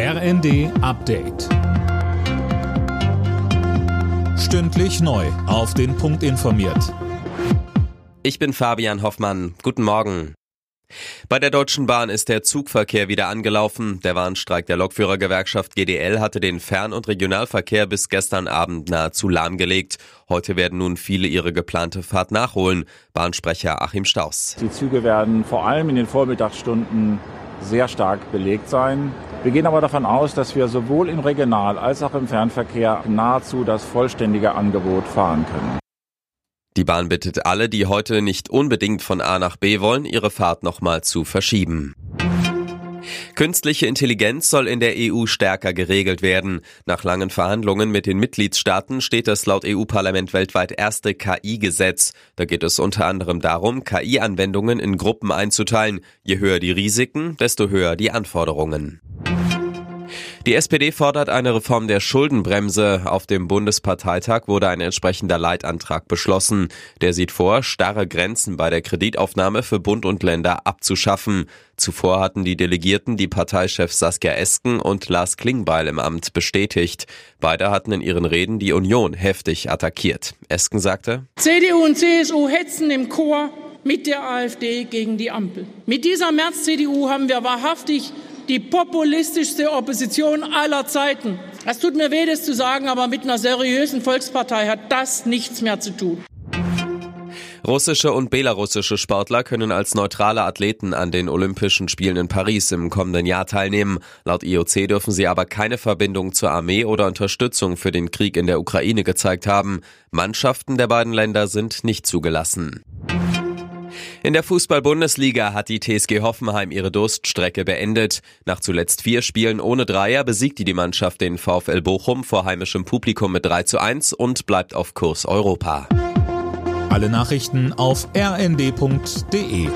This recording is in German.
RND Update. Stündlich neu. Auf den Punkt informiert. Ich bin Fabian Hoffmann. Guten Morgen. Bei der Deutschen Bahn ist der Zugverkehr wieder angelaufen. Der Warnstreik der Lokführergewerkschaft GDL hatte den Fern- und Regionalverkehr bis gestern Abend nahezu lahmgelegt. Heute werden nun viele ihre geplante Fahrt nachholen. Bahnsprecher Achim Staus. Die Züge werden vor allem in den Vormittagsstunden sehr stark belegt sein. Wir gehen aber davon aus, dass wir sowohl im Regional- als auch im Fernverkehr nahezu das vollständige Angebot fahren können. Die Bahn bittet alle, die heute nicht unbedingt von A nach B wollen, ihre Fahrt nochmal zu verschieben. Künstliche Intelligenz soll in der EU stärker geregelt werden. Nach langen Verhandlungen mit den Mitgliedstaaten steht das laut EU-Parlament weltweit erste KI-Gesetz. Da geht es unter anderem darum, KI-Anwendungen in Gruppen einzuteilen. Je höher die Risiken, desto höher die Anforderungen. Die SPD fordert eine Reform der Schuldenbremse. Auf dem Bundesparteitag wurde ein entsprechender Leitantrag beschlossen. Der sieht vor, starre Grenzen bei der Kreditaufnahme für Bund und Länder abzuschaffen. Zuvor hatten die Delegierten die Parteichefs Saskia Esken und Lars Klingbeil im Amt bestätigt. Beide hatten in ihren Reden die Union heftig attackiert. Esken sagte, CDU und CSU hetzen im Chor mit der AfD gegen die Ampel. Mit dieser März-CDU haben wir wahrhaftig die populistischste Opposition aller Zeiten. Es tut mir weh, das zu sagen, aber mit einer seriösen Volkspartei hat das nichts mehr zu tun. Russische und belarussische Sportler können als neutrale Athleten an den Olympischen Spielen in Paris im kommenden Jahr teilnehmen. Laut IOC dürfen sie aber keine Verbindung zur Armee oder Unterstützung für den Krieg in der Ukraine gezeigt haben. Mannschaften der beiden Länder sind nicht zugelassen. In der Fußball-Bundesliga hat die TSG Hoffenheim ihre Durststrecke beendet. Nach zuletzt vier Spielen ohne Dreier besiegte die Mannschaft den VfL Bochum vor heimischem Publikum mit 3 zu 1 und bleibt auf Kurs Europa. Alle Nachrichten auf rnd.de